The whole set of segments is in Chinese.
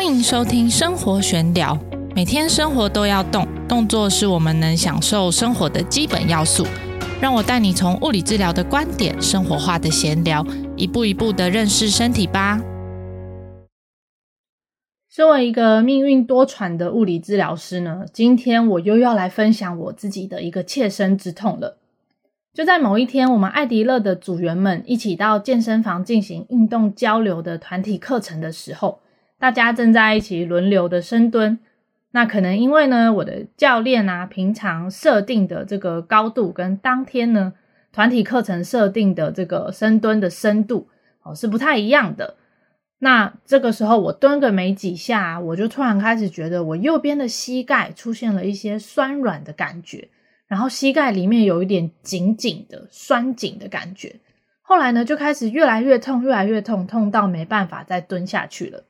欢迎收听生活玄聊。每天生活都要动，动作是我们能享受生活的基本要素。让我带你从物理治疗的观点，生活化的闲聊，一步一步的认识身体吧。身为一个命运多舛的物理治疗师呢，今天我又要来分享我自己的一个切身之痛了。就在某一天，我们艾迪乐的组员们一起到健身房进行运动交流的团体课程的时候。大家正在一起轮流的深蹲，那可能因为呢，我的教练啊，平常设定的这个高度跟当天呢团体课程设定的这个深蹲的深度哦是不太一样的。那这个时候我蹲个没几下，我就突然开始觉得我右边的膝盖出现了一些酸软的感觉，然后膝盖里面有一点紧紧的酸紧的感觉。后来呢，就开始越来越痛，越来越痛，痛到没办法再蹲下去了。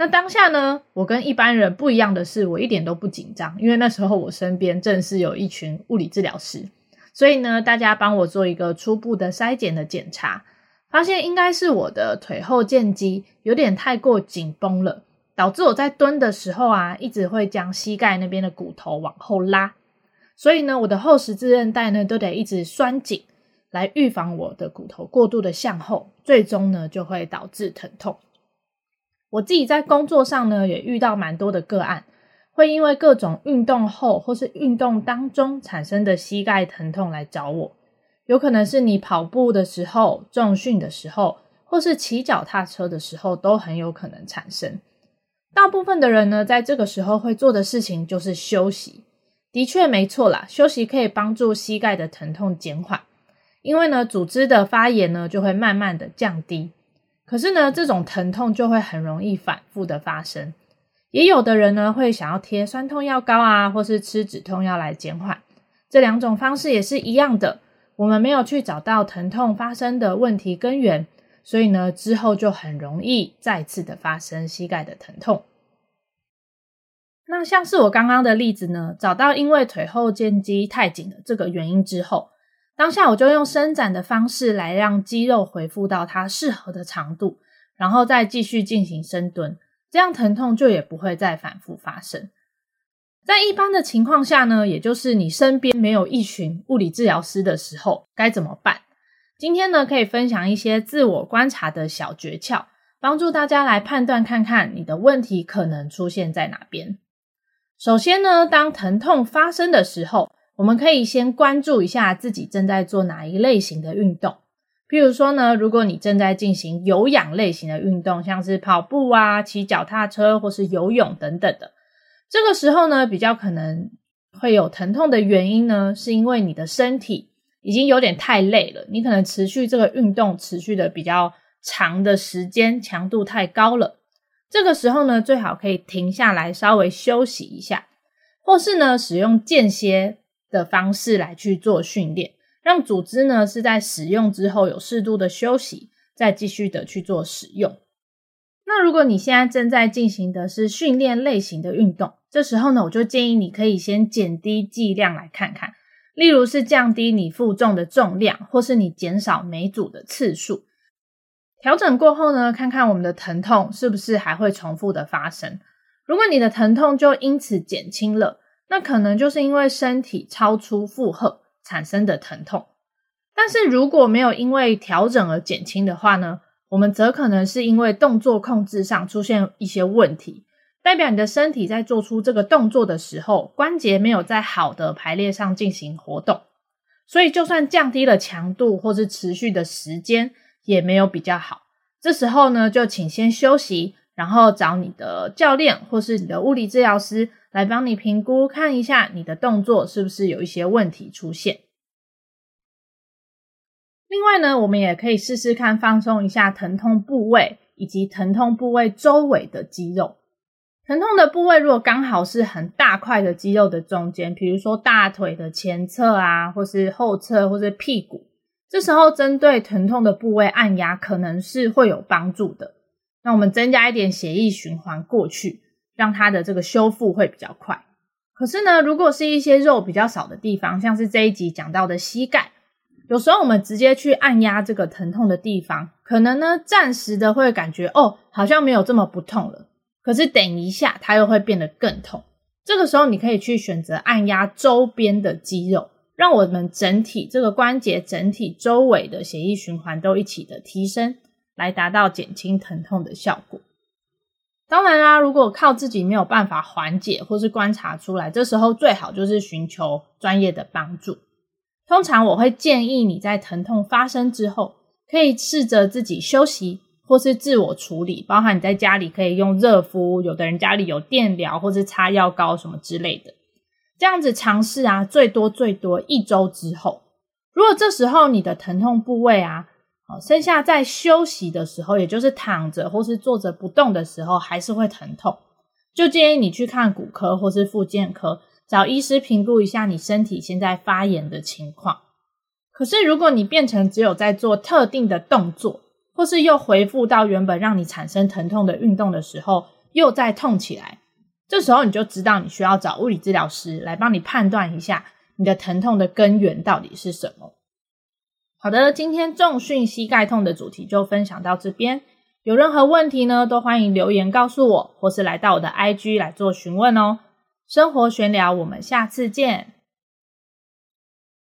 那当下呢，我跟一般人不一样的是，我一点都不紧张，因为那时候我身边正是有一群物理治疗师，所以呢，大家帮我做一个初步的筛检的检查，发现应该是我的腿后腱肌有点太过紧绷了，导致我在蹲的时候啊，一直会将膝盖那边的骨头往后拉，所以呢，我的后十字韧带呢都得一直拴紧，来预防我的骨头过度的向后，最终呢就会导致疼痛。我自己在工作上呢，也遇到蛮多的个案，会因为各种运动后或是运动当中产生的膝盖疼痛来找我。有可能是你跑步的时候、重训的时候，或是骑脚踏车的时候，都很有可能产生。大部分的人呢，在这个时候会做的事情就是休息。的确没错啦，休息可以帮助膝盖的疼痛减缓，因为呢，组织的发炎呢就会慢慢的降低。可是呢，这种疼痛就会很容易反复的发生。也有的人呢，会想要贴酸痛药膏啊，或是吃止痛药来减缓。这两种方式也是一样的，我们没有去找到疼痛发生的问题根源，所以呢，之后就很容易再次的发生膝盖的疼痛。那像是我刚刚的例子呢，找到因为腿后腱肌太紧的这个原因之后。当下我就用伸展的方式来让肌肉恢复到它适合的长度，然后再继续进行深蹲，这样疼痛就也不会再反复发生。在一般的情况下呢，也就是你身边没有一群物理治疗师的时候，该怎么办？今天呢，可以分享一些自我观察的小诀窍，帮助大家来判断看看你的问题可能出现在哪边。首先呢，当疼痛发生的时候。我们可以先关注一下自己正在做哪一类型的运动，譬如说呢，如果你正在进行有氧类型的运动，像是跑步啊、骑脚踏车或是游泳等等的，这个时候呢，比较可能会有疼痛的原因呢，是因为你的身体已经有点太累了，你可能持续这个运动持续的比较长的时间，强度太高了，这个时候呢，最好可以停下来稍微休息一下，或是呢，使用间歇。的方式来去做训练，让组织呢是在使用之后有适度的休息，再继续的去做使用。那如果你现在正在进行的是训练类型的运动，这时候呢，我就建议你可以先减低剂量来看看，例如是降低你负重的重量，或是你减少每组的次数。调整过后呢，看看我们的疼痛是不是还会重复的发生。如果你的疼痛就因此减轻了。那可能就是因为身体超出负荷产生的疼痛，但是如果没有因为调整而减轻的话呢，我们则可能是因为动作控制上出现一些问题，代表你的身体在做出这个动作的时候，关节没有在好的排列上进行活动，所以就算降低了强度或是持续的时间，也没有比较好。这时候呢，就请先休息，然后找你的教练或是你的物理治疗师。来帮你评估，看一下你的动作是不是有一些问题出现。另外呢，我们也可以试试看放松一下疼痛部位以及疼痛部位周围的肌肉。疼痛的部位如果刚好是很大块的肌肉的中间，比如说大腿的前侧啊，或是后侧，或是屁股，这时候针对疼痛的部位按压，可能是会有帮助的。那我们增加一点血液循环过去。让它的这个修复会比较快。可是呢，如果是一些肉比较少的地方，像是这一集讲到的膝盖，有时候我们直接去按压这个疼痛的地方，可能呢暂时的会感觉哦，好像没有这么不痛了。可是等一下它又会变得更痛。这个时候你可以去选择按压周边的肌肉，让我们整体这个关节整体周围的血液循环都一起的提升，来达到减轻疼痛的效果。当然啦，如果靠自己没有办法缓解或是观察出来，这时候最好就是寻求专业的帮助。通常我会建议你在疼痛发生之后，可以试着自己休息或是自我处理，包含你在家里可以用热敷，有的人家里有电疗或是擦药膏什么之类的，这样子尝试啊，最多最多一周之后，如果这时候你的疼痛部位啊。哦，剩下在休息的时候，也就是躺着或是坐着不动的时候，还是会疼痛，就建议你去看骨科或是复健科，找医师评估一下你身体现在发炎的情况。可是，如果你变成只有在做特定的动作，或是又回复到原本让你产生疼痛的运动的时候，又再痛起来，这时候你就知道你需要找物理治疗师来帮你判断一下你的疼痛的根源到底是什么。好的，今天重训膝盖痛的主题就分享到这边。有任何问题呢，都欢迎留言告诉我，或是来到我的 IG 来做询问哦。生活闲聊，我们下次见。